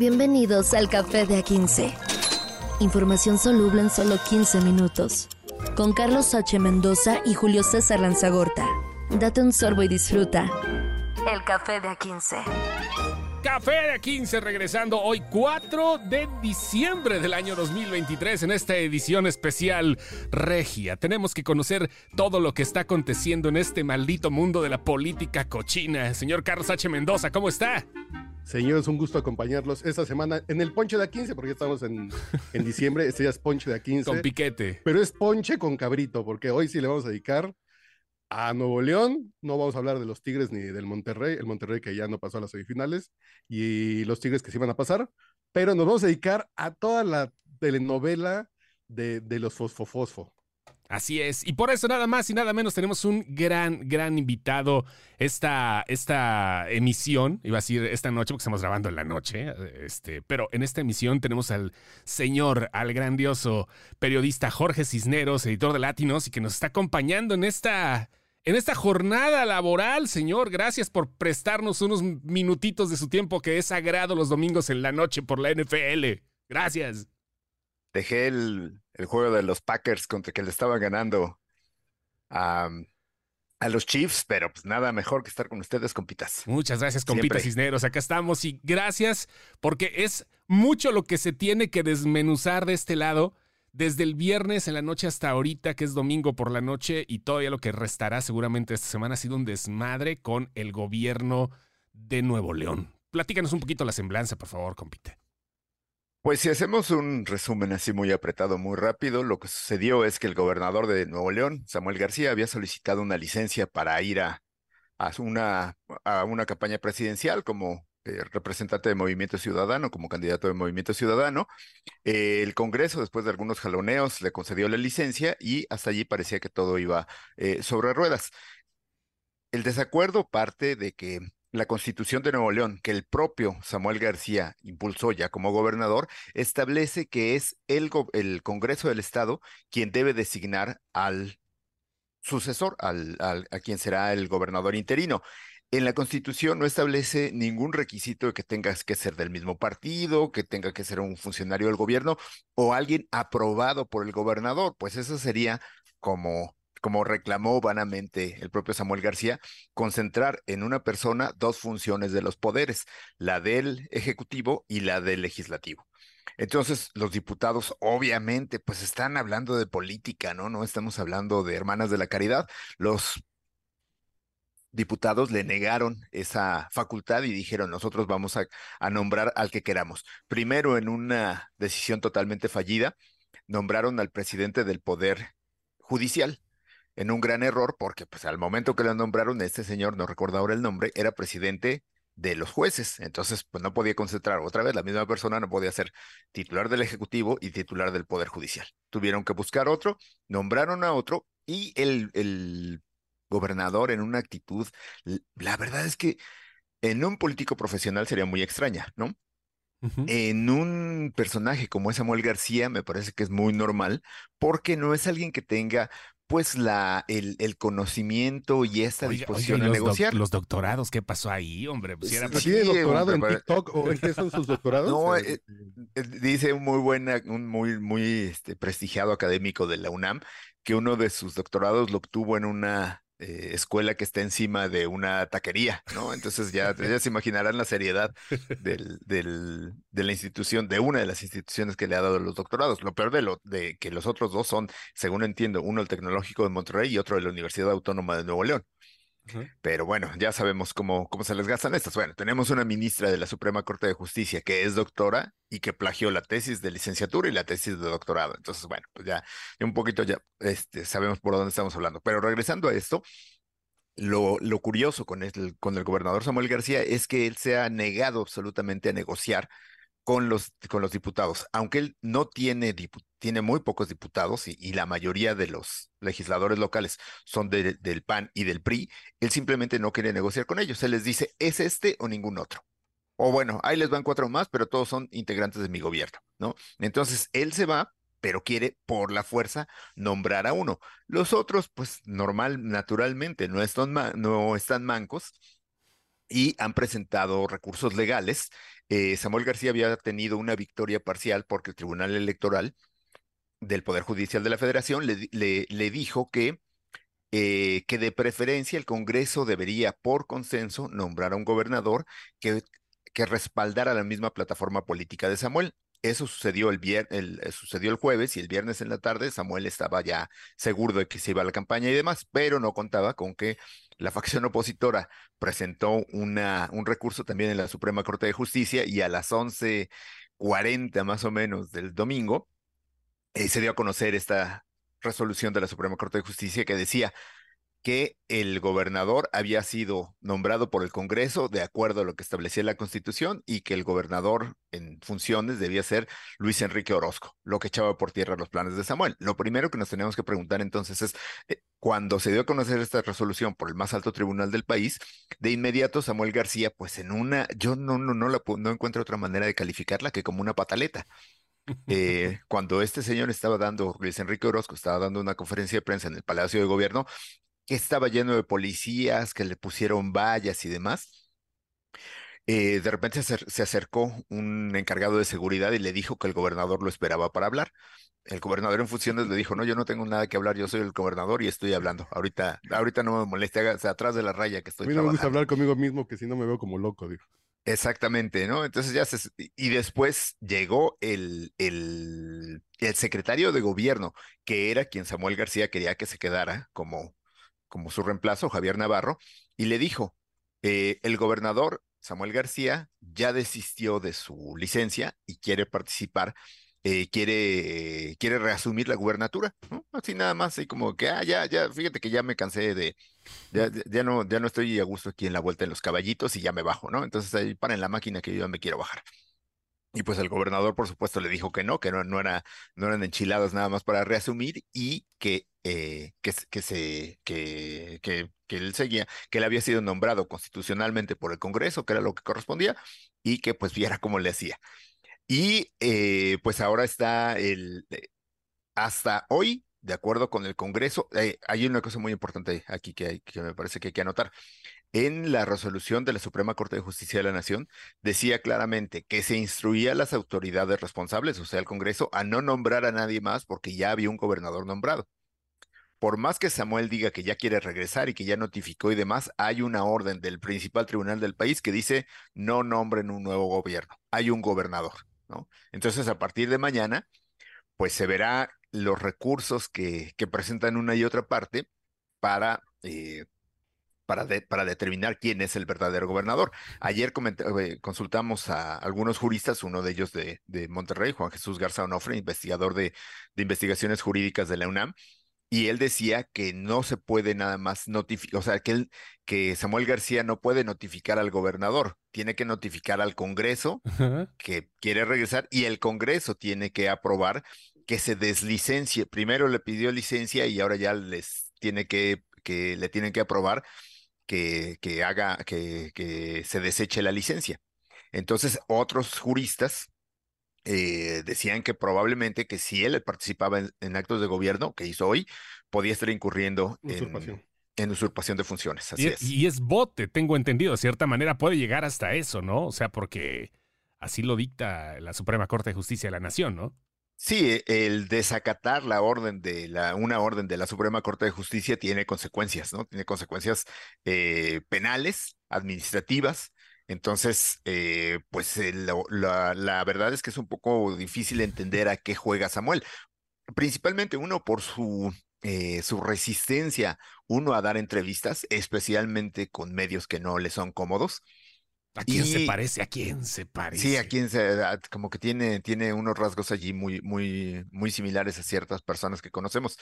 Bienvenidos al Café de A15. Información soluble en solo 15 minutos. Con Carlos H. Mendoza y Julio César Lanzagorta. Date un sorbo y disfruta. El Café de A15. Café de A15 regresando hoy 4 de diciembre del año 2023 en esta edición especial regia. Tenemos que conocer todo lo que está aconteciendo en este maldito mundo de la política cochina. Señor Carlos H. Mendoza, ¿cómo está? Señores, un gusto acompañarlos esta semana en el Ponche de A15, porque ya estamos en, en diciembre. Este ya es Ponche de A15. Con piquete. Pero es Ponche con cabrito, porque hoy sí le vamos a dedicar a Nuevo León. No vamos a hablar de los Tigres ni del Monterrey, el Monterrey que ya no pasó a las semifinales, y los Tigres que sí van a pasar. Pero nos vamos a dedicar a toda la telenovela de, de los Fosfofosfo. Así es, y por eso nada más y nada menos tenemos un gran, gran invitado esta, esta emisión, iba a decir esta noche porque estamos grabando en la noche, este, pero en esta emisión tenemos al señor, al grandioso periodista Jorge Cisneros, editor de Latinos, y que nos está acompañando en esta, en esta jornada laboral, señor. Gracias por prestarnos unos minutitos de su tiempo que es sagrado los domingos en la noche por la NFL. Gracias. Dejé el, el juego de los Packers contra que le estaban ganando a, a los Chiefs, pero pues nada mejor que estar con ustedes, compitas. Muchas gracias, compitas Cisneros. Acá estamos y gracias porque es mucho lo que se tiene que desmenuzar de este lado desde el viernes en la noche hasta ahorita, que es domingo por la noche, y todavía lo que restará seguramente esta semana ha sido un desmadre con el gobierno de Nuevo León. Platícanos un poquito la semblanza, por favor, compite. Pues si hacemos un resumen así muy apretado, muy rápido, lo que sucedió es que el gobernador de Nuevo León, Samuel García, había solicitado una licencia para ir a, una, a una campaña presidencial como eh, representante de Movimiento Ciudadano, como candidato de Movimiento Ciudadano. Eh, el Congreso, después de algunos jaloneos, le concedió la licencia y hasta allí parecía que todo iba eh, sobre ruedas. El desacuerdo parte de que la Constitución de Nuevo León, que el propio Samuel García impulsó ya como gobernador, establece que es el, Congreso del Estado quien debe designar al sucesor, al, a quien será el gobernador interino. En la Constitución no establece ningún requisito de que tengas que ser del mismo partido, que tenga que ser un funcionario del gobierno o alguien aprobado por el gobernador, pues eso sería como como reclamó vanamente el propio Samuel García, concentrar en una persona dos funciones de los poderes, la del Ejecutivo y la del Legislativo. Entonces, los diputados obviamente pues están hablando de política, ¿no? No estamos hablando de hermanas de la caridad. Los diputados le negaron esa facultad y dijeron, nosotros vamos a, nombrar al que queramos. Primero, en una decisión totalmente fallida, nombraron al presidente del Poder Judicial, en un gran error porque pues al momento que lo nombraron, este señor, no recuerdo ahora el nombre, era presidente de los jueces. Entonces, pues no podía concentrar otra vez, la misma persona no podía ser titular del Ejecutivo y titular del Poder Judicial. Tuvieron que buscar otro, nombraron a otro y el, el gobernador en una actitud, la verdad es que en un político profesional sería muy extraña, ¿no? Uh -huh. En un personaje como es Samuel García, me parece que es muy normal, porque no es alguien que tenga pues la, el, el conocimiento y esta oye, disposición oye, a negociar. Doc, los doctorados, ¿qué pasó ahí, hombre? Pues era sí, ¿Tiene doctorado en TikTok o en qué son sus doctorados? No, eh, eh, dice un muy buena, un muy, muy este, prestigiado académico de la UNAM que uno de sus doctorados lo obtuvo en una eh, escuela que está encima de una taquería, ¿no? Entonces ya, ya se imaginarán la seriedad del, del, de la institución, de una de las instituciones que le ha dado los doctorados. Lo peor de, lo, de que los otros dos son, según entiendo, uno el Tecnológico de Monterrey y otro de la Universidad Autónoma de Nuevo León. Pero bueno, ya sabemos cómo, cómo se les gastan estas. Bueno, tenemos una ministra de la Suprema Corte de Justicia que es doctora y que plagió la tesis de licenciatura y la tesis de doctorado. Entonces, bueno, pues ya un poquito ya este, sabemos por dónde estamos hablando. Pero regresando a esto, lo, lo curioso con el, con el gobernador Samuel García es que él se ha negado absolutamente a negociar con los, con los diputados, aunque él no tiene, tiene muy pocos diputados y, la mayoría de los legisladores locales son de, del PAN y del PRI, él simplemente no quiere negociar con ellos. Él les dice, es este o ningún otro. O bueno, ahí les van cuatro más, pero todos son integrantes de mi gobierno, ¿no? Entonces, él se va, pero quiere por la fuerza nombrar a uno. Los otros, pues normal, naturalmente, no están, no están mancos y han presentado recursos legales. Eh, Samuel García había tenido una victoria parcial porque el Tribunal Electoral del Poder Judicial de la Federación le, dijo que, eh, que de preferencia el Congreso debería, por consenso, nombrar a un gobernador que, que respaldara la misma plataforma política de Samuel. Eso sucedió el, viernes, el, eh, sucedió el jueves y el viernes en la tarde Samuel estaba ya seguro de que se iba a la campaña y demás, pero no contaba con que la facción opositora presentó una, un recurso también en la Suprema Corte de Justicia y a las 11:40 más o menos del domingo eh, se dio a conocer esta resolución de la Suprema Corte de Justicia que decía que el gobernador había sido nombrado por el Congreso de acuerdo a lo que establecía la Constitución y que el gobernador en funciones debía ser Luis Enrique Orozco, lo que echaba por tierra los planes de Samuel. Lo primero que nos tenemos que preguntar entonces es, eh, cuando se dio a conocer esta resolución por el más alto tribunal del país, de inmediato Samuel García, pues en una, yo no, no, no, la, no encuentro otra manera de calificarla que como una pataleta. Eh, cuando este señor estaba dando, Luis Enrique Orozco estaba dando una conferencia de prensa en el Palacio de Gobierno, que estaba lleno de policías, que le pusieron vallas y demás. Eh, de repente se, acercó un encargado de seguridad y le dijo que el gobernador lo esperaba para hablar. El gobernador en funciones le dijo, no, yo no tengo nada que hablar, yo soy el gobernador y estoy hablando. Ahorita, ahorita no me moleste, hágase atrás de la raya que estoy. A mí no me gusta hablar conmigo mismo, que si no me veo como loco, dijo. Exactamente, ¿no? Entonces ya se, y después llegó el, el, el secretario de gobierno, que era quien Samuel García quería que se quedara como, como su reemplazo, Javier Navarro, y le dijo, eh, el gobernador Samuel García ya desistió de su licencia y quiere participar, eh, quiere, quiere reasumir la gubernatura, ¿no? Así nada más, así como que, ah, ya, ya, fíjate que ya me cansé de, ya, ya, no, ya no estoy a gusto aquí en la vuelta de los caballitos y ya me bajo, ¿no? Entonces ahí en la máquina que yo ya me quiero bajar. Y pues el gobernador, por supuesto, le dijo que no, que no, no, era, no eran enchiladas nada más para reasumir y que, eh, que, que, se, que, que, que, él seguía, que él había sido nombrado constitucionalmente por el Congreso, que era lo que correspondía, y que pues viera cómo le hacía. Y eh, pues ahora está el, eh, hasta hoy, de acuerdo con el Congreso, hay una cosa muy importante aquí que, que me parece que hay que anotar en la resolución de la Suprema Corte de Justicia de la Nación decía claramente que se instruía a las autoridades responsables, o sea, el Congreso, a no nombrar a nadie más porque ya había un gobernador nombrado. Por más que Samuel diga que ya quiere regresar y que ya notificó y demás, hay una orden del principal tribunal del país que dice no nombren un nuevo gobierno, hay un gobernador, ¿no? Entonces, a partir de mañana, pues se verá los recursos que, que presentan una y otra parte para eh, para, para determinar quién es el verdadero gobernador. Ayer eh, consultamos a algunos juristas, uno de ellos de, de Monterrey, Juan Jesús Garza Onofre, investigador de, de investigaciones jurídicas de la UNAM, y él decía que no se puede nada más notificar, o sea, que, él, que Samuel García no puede notificar al gobernador, tiene que notificar al Congreso que quiere regresar y el Congreso tiene que aprobar que se deslicencie. Primero le pidió licencia y ahora ya les tiene que, que le tienen que aprobar que, haga, que, que, se deseche la licencia. Entonces, otros juristas eh, decían que probablemente que si él participaba en, actos de gobierno, que hizo hoy, podía estar incurriendo En, usurpación de funciones. Así y, es. y es bote, tengo entendido, de cierta manera puede llegar hasta eso, ¿no? O sea, porque así lo dicta la Suprema Corte de Justicia de la Nación, ¿no? Sí, el desacatar la orden de la, una orden de la Suprema Corte de Justicia tiene consecuencias, ¿no? Tiene consecuencias eh, penales, administrativas. Entonces, eh, pues eh, la, la, verdad es que es un poco difícil entender a qué juega Samuel. Principalmente uno por su, su resistencia, uno a dar entrevistas, especialmente con medios que no le son cómodos. ¿A quién se parece? ¿A quién se parece? Sí, a quién se, como que tiene, tiene unos rasgos allí muy, muy, muy similares a ciertas personas que conocemos.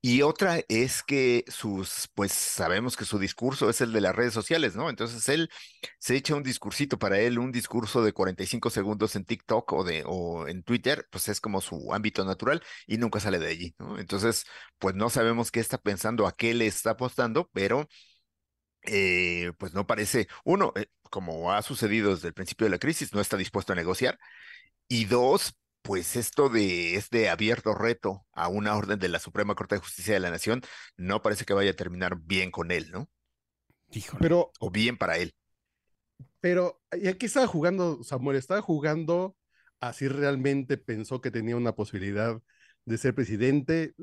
Y otra es que sus, pues sabemos que su discurso es el de las redes sociales, ¿no? Entonces él se echa un discursito para él, un discurso de 45 segundos en TikTok o de, o en Twitter, pues es como su ámbito natural y nunca sale de allí, ¿no? Entonces, pues no sabemos qué está pensando, a qué le está apostando, pero eh, pues no parece, uno, eh, como ha sucedido desde el principio de la crisis, no está dispuesto a negociar. Y dos, pues esto de este abierto reto a una orden de la Suprema Corte de Justicia de la Nación no parece que vaya a terminar bien con él, ¿no? Pero, o bien para él. Pero y aquí estaba jugando, Samuel, estaba jugando así realmente pensó que tenía una posibilidad de ser presidente.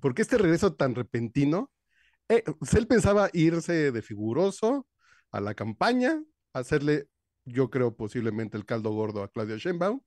¿Por qué este regreso tan repentino? Eh, él pensaba irse de figuroso a la campaña, hacerle, yo creo, posiblemente el caldo gordo a Claudia Sheinbaum.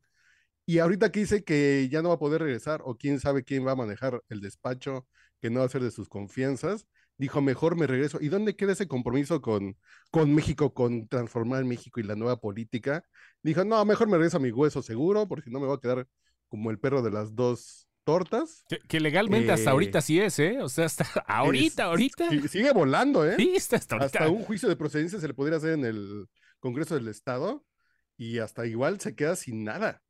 Y ahorita que dice que ya no va a poder regresar, o quién sabe quién va a manejar el despacho, que no va a ser de sus confianzas, dijo, mejor me regreso. ¿Y dónde queda ese compromiso con, con México, con transformar México y la nueva política? Dijo, no, mejor me regreso a mi hueso seguro, porque no me voy a quedar como el perro de las dos tortas. Que, legalmente hasta ahorita eh, sí es, ¿eh? O sea, hasta ahorita, ahorita. Sigue volando, ¿eh? Sí, está hasta ahorita. Hasta un juicio de procedencia se le podría hacer en el Congreso del Estado y hasta igual se queda sin nada.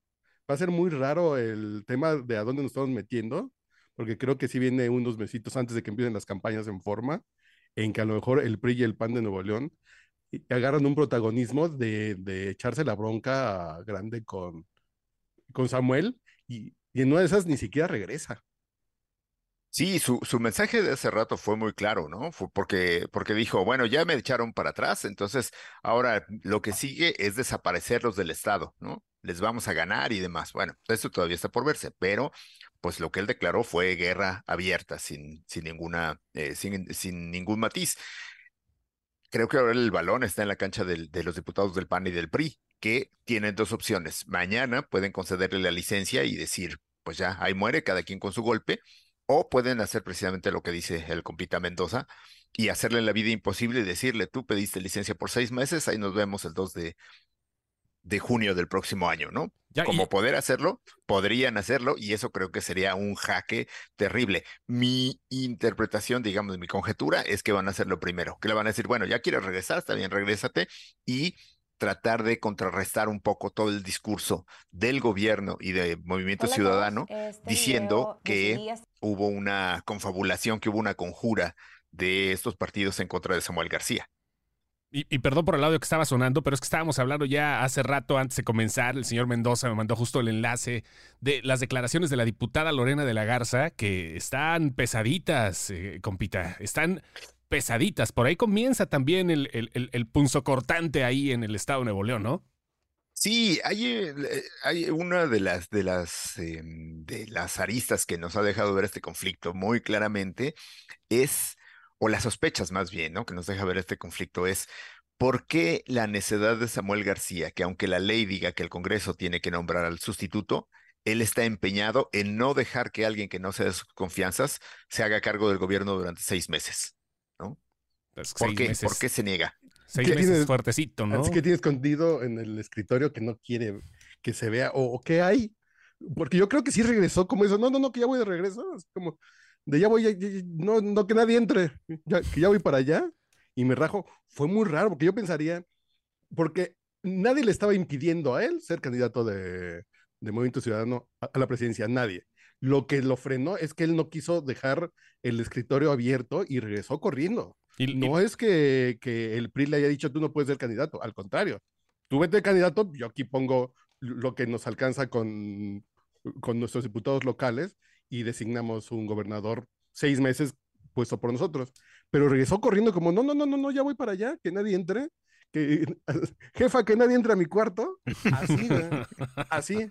Va a ser muy raro el tema de a dónde nos estamos metiendo porque creo que sí viene unos mesitos antes de que empiecen las campañas en forma, en que a lo mejor el PRI y el PAN de Nuevo León agarran un protagonismo de, echarse la bronca grande con, con Samuel y, y en una de esas ni siquiera regresa. Sí, su, su, mensaje de hace rato fue muy claro, ¿no? Fue porque, porque dijo, bueno, ya me echaron para atrás, entonces ahora lo que sigue es desaparecerlos del Estado, ¿no? Les vamos a ganar y demás. Bueno, eso todavía está por verse, pero pues lo que él declaró fue guerra abierta, sin, sin, ninguna, eh, sin, sin, ningún matiz. Creo que ahora el balón está en la cancha del, de los diputados del PAN y del PRI, que tienen dos opciones. Mañana pueden concederle la licencia y decir, pues ya, ahí muere, cada quien con su golpe, o pueden hacer precisamente lo que dice el compita Mendoza y hacerle la vida imposible y decirle, tú pediste licencia por seis meses, ahí nos vemos el 2 de, de junio del próximo año, ¿no? Como poder hacerlo, podrían hacerlo y eso creo que sería un jaque terrible. Mi interpretación, digamos, mi conjetura es que van a hacerlo primero, que le van a decir, bueno, ya quieres regresar, está bien, regrésate y tratar de contrarrestar un poco todo el discurso del gobierno y de Movimiento Ciudadano este diciendo que hubo una confabulación, que hubo una conjura de estos partidos en contra de Samuel García. Y, perdón por el audio que estaba sonando, pero es que estábamos hablando ya hace rato antes de comenzar. El señor Mendoza me mandó justo el enlace de las declaraciones de la diputada Lorena de la Garza, que están pesaditas, eh, compita. Están pesaditas. Por ahí comienza también el, el, punzo cortante ahí en el estado de Nuevo León, ¿no? Sí, hay, eh, hay una de las, de, las, em, de las aristas que nos ha dejado ver este conflicto muy claramente es o las sospechas más bien, ¿no? Que nos deja ver este conflicto es ¿por qué la necedad de Samuel García, que aunque la ley diga que el Congreso tiene que nombrar al sustituto, él está empeñado en no dejar que alguien que no sea de sus confianzas se haga cargo del gobierno durante seis meses, ¿no? Pues ¿Por qué? ¿Por qué se niega? Seis meses fuertecito, ¿no? Es que tiene escondido en el escritorio que no quiere que se vea, o, qué hay, porque yo creo que sí regresó como eso, no, no, no, que ya voy de regreso, es como, de ya voy, no, no que nadie entre, que ya voy para allá y me rajo. Fue muy raro porque yo pensaría, porque nadie le estaba impidiendo a él ser candidato de, de Movimiento Ciudadano a, la presidencia, nadie. Lo que lo frenó es que él no quiso dejar el escritorio abierto y regresó corriendo. Y, no es que, que el PRI le haya dicho tú no puedes ser candidato, al contrario. Tú vete candidato, yo aquí pongo lo que nos alcanza con, con nuestros diputados locales y designamos un gobernador seis meses puesto por nosotros. Pero regresó corriendo como, no, no, no, no, no, ya voy para allá, que nadie entre. Que, jefa, que nadie entre a mi cuarto. Así, así.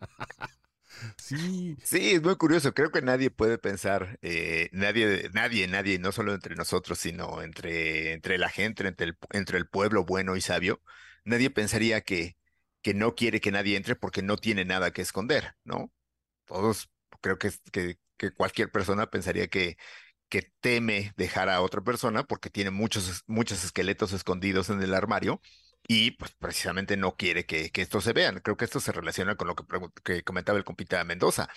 Sí. Sí, es muy curioso. Creo que nadie puede pensar, eh, nadie, nadie, nadie, no solo entre nosotros, sino entre, entre la gente, entre el, pueblo bueno y sabio, nadie pensaría que, que no quiere que nadie entre porque no tiene nada que esconder, ¿no? Todos creo que, que, que cualquier persona pensaría que, que teme dejar a otra persona porque tiene muchos, muchos esqueletos escondidos en el armario y pues precisamente no quiere que, que esto se vean. Creo que esto se relaciona con lo que, que comentaba el compita Mendoza.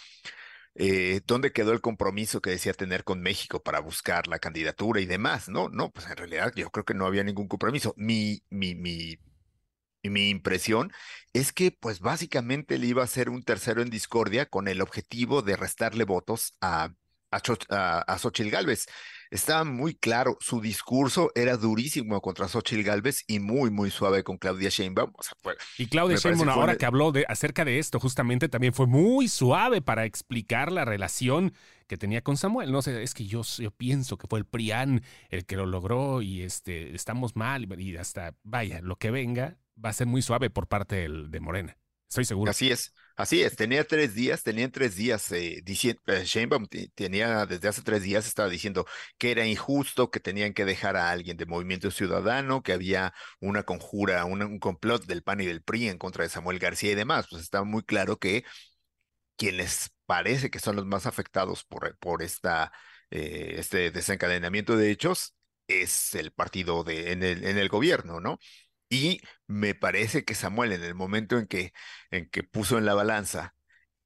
Eh, ¿Dónde quedó el compromiso que decía tener con México para buscar la candidatura y demás? No, no, pues en realidad yo creo que no había ningún compromiso. Mi, mi, mi mi impresión es que, pues básicamente le iba a ser un tercero en discordia con el objetivo de restarle votos a, a, a, Xochitl Galvez. Estaba muy claro, su discurso era durísimo contra Xochitl Galvez y muy, muy suave con Claudia Sheinbaum. y Claudia Sheinbaum, ahora que habló de, acerca de esto, justamente también fue muy suave para explicar la relación que tenía con Samuel. No sé, es que yo, yo pienso que fue el PRIAN el que lo logró y este, estamos mal y hasta, vaya, lo que venga, va a ser muy suave por parte del, de Morena. Estoy seguro. Así es, así es. Tenía tres días, tenían tres días eh, diciendo, eh, tenía desde hace tres días estaba diciendo que era injusto, que tenían que dejar a alguien de Movimiento Ciudadano, que había una conjura, un complot del PAN y del PRI en contra de Samuel García y demás. Pues estaba muy claro que quienes parece que son los más afectados por, por esta, eh, este desencadenamiento de hechos es el partido de, en, el, en el gobierno, ¿no? Y me parece que Samuel, en el momento en que, en que puso en la balanza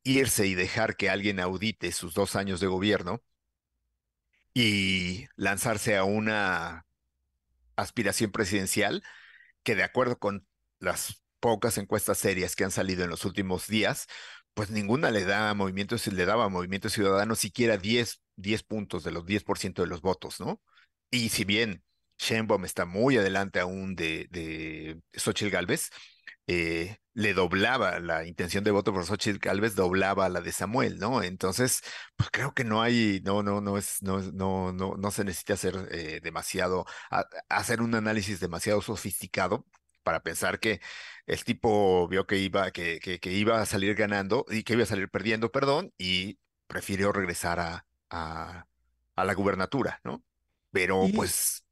irse y dejar que alguien audite sus dos años de gobierno y lanzarse a una aspiración presidencial, que de acuerdo con las pocas encuestas serias que han salido en los últimos días, pues ninguna le da movimiento, le daba a Movimiento Ciudadano siquiera 10, 10 puntos de los 10% de los votos, ¿no? Y si bien Sheinbaum está muy adelante aún de, de Xochitl Galvez, eh, le doblaba la intención de voto por Xochitl Galvez, doblaba la de Samuel, ¿no? Entonces, pues creo que no hay, no, no, no es, no, no, no, no se necesita hacer eh, demasiado, hacer un análisis demasiado sofisticado para pensar que el tipo vio que iba, que, que, iba a salir ganando y que iba a salir perdiendo, perdón, y prefirió regresar a, a, a la gubernatura, ¿no? Pero pues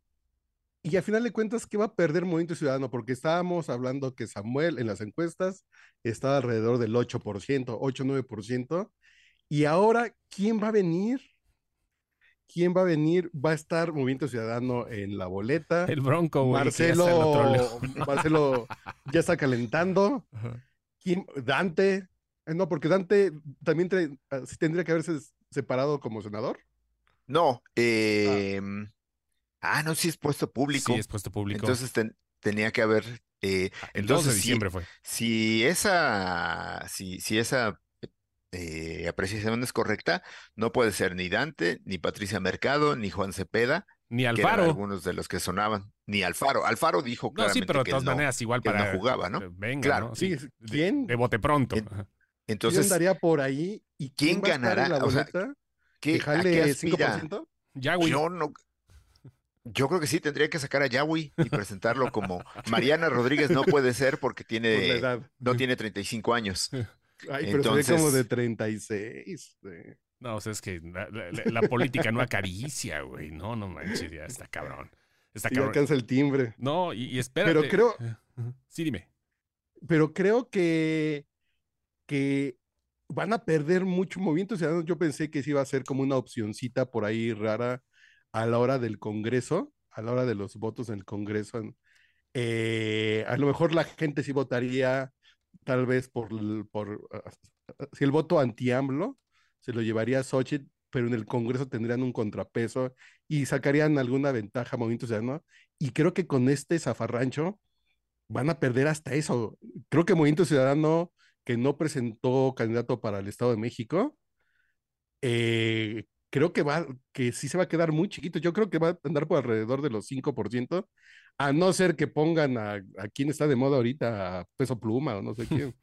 y a final de cuentas, ¿qué va a perder Movimiento Ciudadano? Porque estábamos hablando que Samuel en las encuestas estaba alrededor del 8%, 8-9%. Y ahora, ¿quién va a venir? ¿Quién va a venir? Va a estar Movimiento Ciudadano en la boleta. El Bronco, güey. Marcelo, Marcelo ya está calentando. ¿Quién? Dante. Eh, no, porque Dante también ah, tendría que haberse separado como senador. No, ah. eh, Ah, no, sí es puesto público. Sí, es puesto público. Entonces tenía que haber. Eh, ah, el 2 de diciembre fue. Si esa, si, si esa eh, apreciación es correcta, no puede ser ni Dante, ni Patricia Mercado, ni Juan Cepeda. Ni Alfaro. algunos de los que sonaban. Ni Alfaro. Alfaro dijo no, sí, pero de todas maneras, igual para. no jugaba, ¿no? Venga, claro. Sí, ¿quién? De, bote pronto. Entonces. ¿Quién andaría por ahí? ¿Y quién, ganará? La o sea, ¿qué, jale 5%? Ya, güey. Yo no. Yo creo que sí, tendría que sacar a Yahweh y presentarlo como Mariana Rodríguez no puede ser porque tiene no tiene 35 años. Ay, pero Entonces... se ve como de 36. No, o sea, es que la, política no acaricia, güey. No, no manches, ya está cabrón. Está cabrón. alcanza el timbre. No, y, y espérate. Pero creo. Sí, dime. Pero creo que, que van a perder mucho movimiento ciudadano. Yo pensé que sí iba a ser como una opcioncita por ahí rara a la hora del Congreso, a la hora de los votos en el Congreso, eh, a lo mejor la gente sí votaría tal vez por, por si el voto anti-AMLO se lo llevaría a Xochitl, pero en el Congreso tendrían un contrapeso y sacarían alguna ventaja a Movimiento Ciudadano. Y creo que con este zafarrancho van a perder hasta eso. Creo que Movimiento Ciudadano, que no presentó candidato para el Estado de México, eh, creo que va, que sí se va a quedar muy chiquito. Yo creo que va a andar por alrededor de los 5%, a no ser que pongan a, a quien está de moda ahorita, a peso pluma o no sé quién.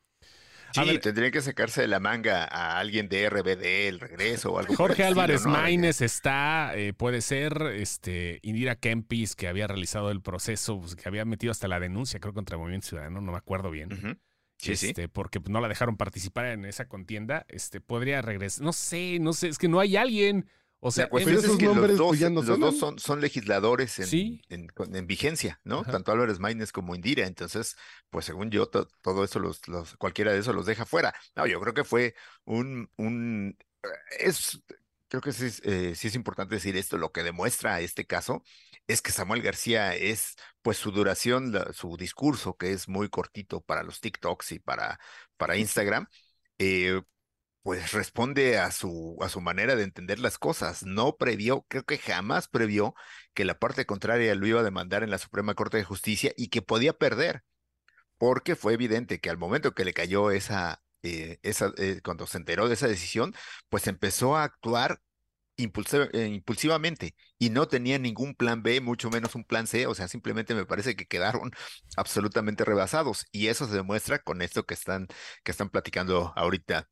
Sí, tendría que sacarse de la manga a alguien de RBD, el regreso o algo. Jorge Álvarez Maínez está, eh, puede ser, este, Indira Kempis, que había realizado el proceso, pues, que había metido hasta la denuncia, creo, contra el Movimiento Ciudadano, no me acuerdo bien. Sí, este, porque no la dejaron participar en esa contienda, este, podría regresar. No sé, no sé, es que no hay alguien. O sea, pues es que los dos, los dos son, son, legisladores en, en, vigencia, ¿no? Tanto Álvarez Maínez como Indira. Entonces, pues según yo, todo eso, los, los, cualquiera de esos los deja fuera. No, yo creo que fue un, un es, creo que sí, eh, sí es importante decir esto, lo que demuestra este caso es que Samuel García es, pues su duración, su discurso, que es muy cortito para los TikToks y para, para Instagram, eh, pues responde a su, a su manera de entender las cosas. No previó, creo que jamás previó que la parte contraria lo iba a demandar en la Suprema Corte de Justicia y que podía perder, porque fue evidente que al momento que le cayó esa, eh, esa eh, cuando se enteró de esa decisión, pues empezó a actuar eh, impulsivamente y no tenía ningún plan B, mucho menos un plan C, o sea, simplemente me parece que quedaron absolutamente rebasados y eso se demuestra con esto que están, que están platicando ahorita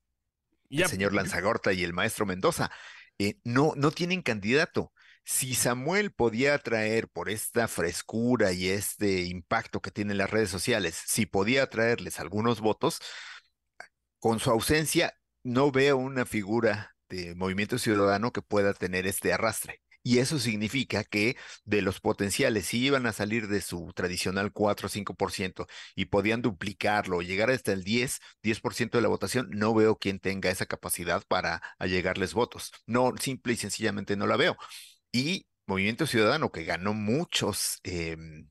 el señor Lanzagorta y el maestro Mendoza. Eh, no, no tienen candidato. si Samuel podía atraer por esta frescura y este impacto que tienen las redes sociales, si podía atraerles algunos votos, con su ausencia no veo una figura de movimiento ciudadano que pueda tener este arrastre. Y eso significa que de los potenciales, si iban a salir de su tradicional 4 o 5% y podían duplicarlo, llegar hasta el 10, 10% de la votación, no veo quién tenga esa capacidad para allegarles votos. No, simple y sencillamente no la veo. Y Movimiento Ciudadano, que ganó muchos, em,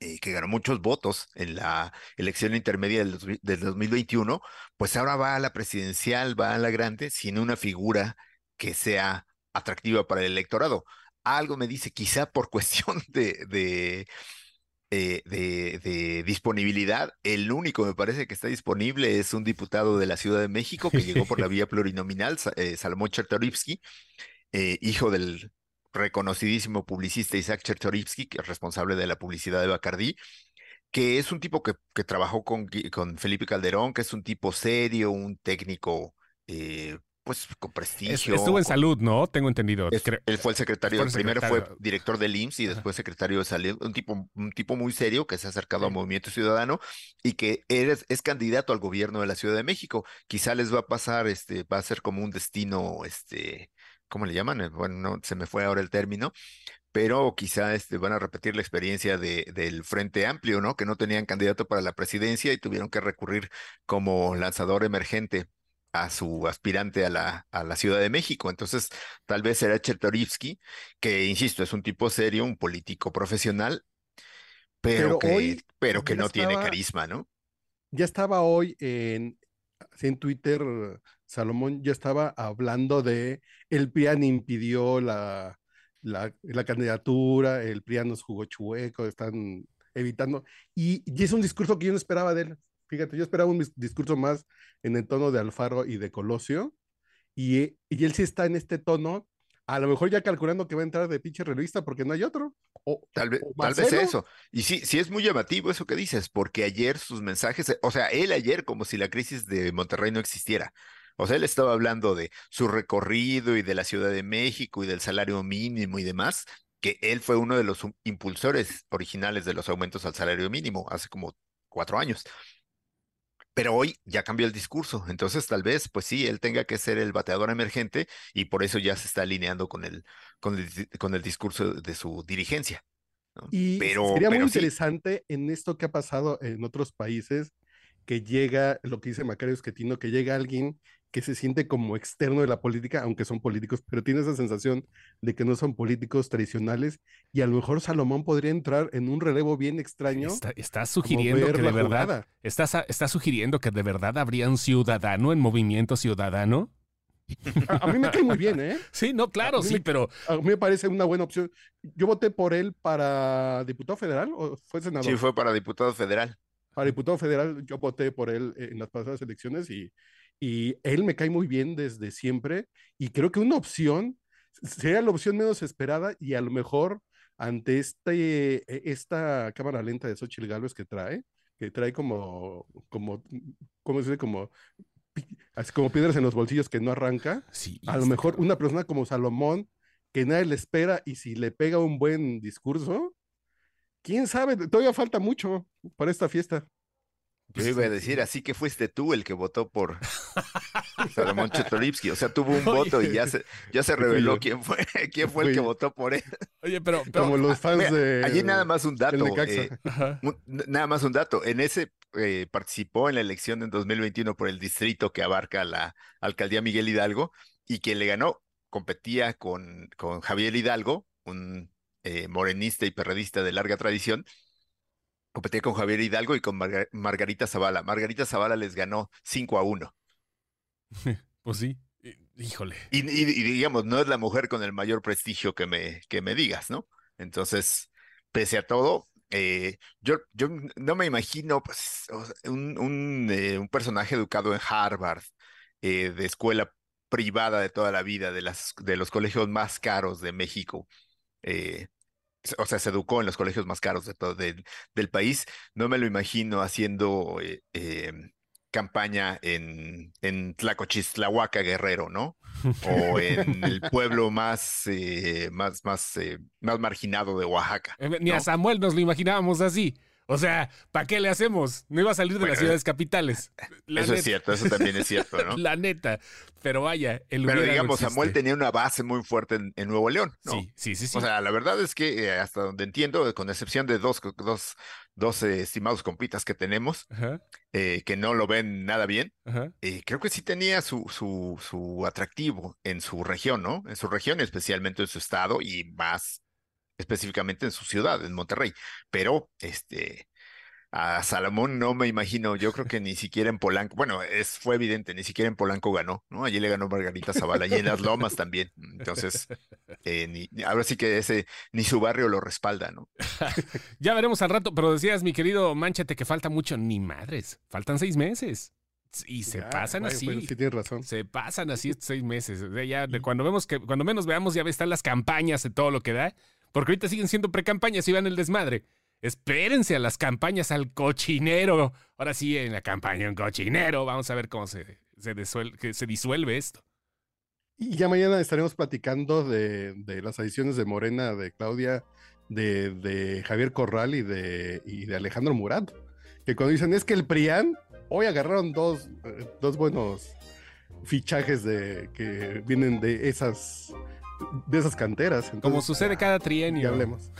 eh, que ganó muchos votos en la elección intermedia del, del 2021, pues ahora va a la presidencial, va a la grande, sin una figura que sea atractiva para el electorado. Algo me dice, quizá por cuestión de, de, eh, de, disponibilidad, el único me parece que está disponible es un diputado de la Ciudad de México que llegó por la vía plurinominal, eh, Salomón Chertorivsky, eh, hijo del reconocidísimo publicista Isaac Chertorivsky, que es responsable de la publicidad de Bacardí, que es un tipo que, que trabajó con, con, Felipe Calderón, que es un tipo serio, un técnico eh, pues con prestigio. Estuvo en salud, ¿no? Tengo entendido. él fue el secretario, primero fue director del IMSS y después secretario de salud, un tipo, un tipo muy serio que se ha acercado al Movimiento Ciudadano y que eres, es candidato al gobierno de la Ciudad de México. Quizá les va a pasar, este, va a ser como un destino, este, ¿cómo le llaman? Eh, bueno, no, se me fue ahora el término, pero quizá este, van a repetir la experiencia de, del Frente Amplio, ¿no? Que no tenían candidato para la presidencia y tuvieron que recurrir como lanzador emergente a su aspirante a la, a la Ciudad de México. Entonces, tal vez será Chertorivsky, que, insisto, es un tipo serio, un político profesional, pero, que, pero que no tiene carisma, ¿no? Ya estaba hoy en, en Twitter, Salomón ya estaba hablando de el PRIAN impidió la, la, la candidatura, el PRIAN nos jugó chueco, están evitando, y, y, es un discurso que yo no esperaba de él. Fíjate, yo esperaba un discurso más en el tono de Alfaro y de Colosio, y, y él sí está en este tono, a lo mejor ya calculando que va a entrar de pinche revista porque no hay otro. O, tal vez, tal vez eso. Y sí, sí es muy llamativo eso que dices, porque ayer sus mensajes, o sea, él ayer como si la crisis de Monterrey no existiera. O sea, él estaba hablando de su recorrido y de la Ciudad de México y del salario mínimo y demás, que él fue uno de los impulsores originales de los aumentos al salario mínimo hace como cuatro años. Pero hoy ya cambió el discurso, entonces tal vez, pues sí, él tenga que ser el bateador emergente y por eso ya se está alineando con el, con el, con el discurso de su dirigencia. Y pero, sería muy interesante en esto que ha pasado en otros países, que llega, lo que dice Macario Esquetino, que llega alguien que se siente como externo de la política, aunque son políticos, pero tiene esa sensación de que no son políticos tradicionales y a lo mejor Salomón podría entrar en un relevo bien extraño. Está, sugiriendo que de verdad, está, sugiriendo que de verdad habría un ciudadano en movimiento ciudadano. A, mí me cae muy bien, ¿eh? Sí, no, claro, sí, pero... A mí me parece una buena opción. Yo voté por él para diputado federal o fue senador. Sí, fue para diputado federal. Para diputado federal, yo voté por él en las pasadas elecciones y y él me cae muy bien desde siempre y creo que una opción sería la opción menos esperada y a lo mejor ante este, e, esta cámara lenta de Xochitl Gálvez que trae, que trae como, como, ¿cómo se dice? Como, así como piedras en los bolsillos que no arranca. Sí, a lo mejor una persona como Salomón, que nadie le espera y si le pega un buen discurso, quién sabe, todavía falta mucho para esta fiesta. Yo iba a decir, así que fuiste tú el que votó por Salomón Chetoripsky. O sea, tuvo un voto y ya se, ya se reveló quién fue, quién fue el que votó por él. Oye, pero, como los fans de. Allí nada más un dato. Eh, nada más un dato. En ese eh, participó en la elección en 2021 por el distrito que abarca la alcaldía Miguel Hidalgo y quien le ganó competía con, con Javier Hidalgo, un eh, morenista y perredista de larga tradición competía con Javier Hidalgo y con Margarita Zavala. Margarita Zavala les ganó 5 a 1. pues sí, híjole. Y, digamos, no es la mujer con el mayor prestigio que me, que me digas, ¿no? Entonces, pese a todo, eh, yo, yo no me imagino pues, un, eh, un, personaje educado en Harvard, eh, de escuela privada de toda la vida, de, las, de los colegios más caros de México, o sea, se educó en los colegios más caros de todo del país. No me lo imagino haciendo eh, em, campaña en, en Tlacochistlahuaca, Guerrero, ¿no? O en el pueblo más, eh, más, más, eh, más marginado de Oaxaca. Ni a Samuel nos lo imaginábamos así. O sea, ¿para qué le hacemos? No iba a salir de Bueno, las ciudades capitales. La eso es cierto, eso también es cierto, ¿no? La neta. Pero vaya, el Pero no digamos, Samuel tenía una base muy fuerte en, en Nuevo León, ¿no? Sí, sí, sí. sí. O sea, la verdad es que eh, hasta donde entiendo, con excepción de dos, dos, dos eh, estimados compitas que tenemos, eh, que no lo ven nada bien, creo que sí tenía su, su, su atractivo en su región, ¿no? En su región, especialmente en su estado y más específicamente en su ciudad, en Monterrey. Pero, este, a Salomón no me imagino, yo creo que ni siquiera en Polanco, bueno, es, fue evidente, ni siquiera en Polanco ganó, ¿no? Allí le ganó Margarita Zavala y en las Lomas también. Entonces, eh, ni, ahora sí que ese, ni su barrio lo respalda, ¿no? Ya veremos al rato, pero decías, mi querido Manchate, que falta mucho. Ni madres. Faltan seis meses. Y se Ya, pasan vaya, así. bueno, sí tienes razón. Se pasan así estos seis meses. O sea, ya de cuando vemos que, cuando menos veamos, ya están las campañas de todo lo que da. Porque ahorita siguen siendo precampañas y van el desmadre. Espérense a las campañas al cochinero. Ahora sí, en la campaña un cochinero. Vamos a ver cómo se, se, disuelve esto. Y ya mañana estaremos platicando de, de las adiciones de Morena, de Claudia, de, de Javier Corral y de, y de Alejandro Murat. Que cuando dicen es que el PRIAN, hoy agarraron dos, eh, dos buenos fichajes de, que vienen de esas, de esas canteras. Como sucede ah, cada Ya trienio. hablemos.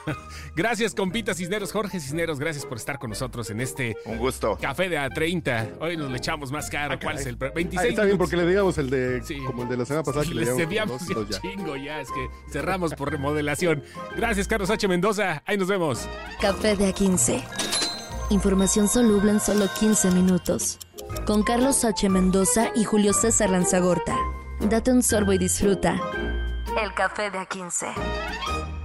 Gracias, compita Cisneros. Jorge Cisneros, gracias por estar con nosotros en este Un gusto. café de A30. Hoy nos le echamos más caro. Ah, ¿Cuál es el pre- Ah, 26 está bien, porque le digamos el de, Sí. como el de la semana pasada, que le ya dos ya. chingo ya, es que cerramos por remodelación. Gracias, Carlos H. Mendoza. Ahí nos vemos. Café de A15. Información soluble en solo 15 minutos. Con Carlos H. Mendoza y Julio César Lanzagorta. Date un sorbo y disfruta. El café de A15.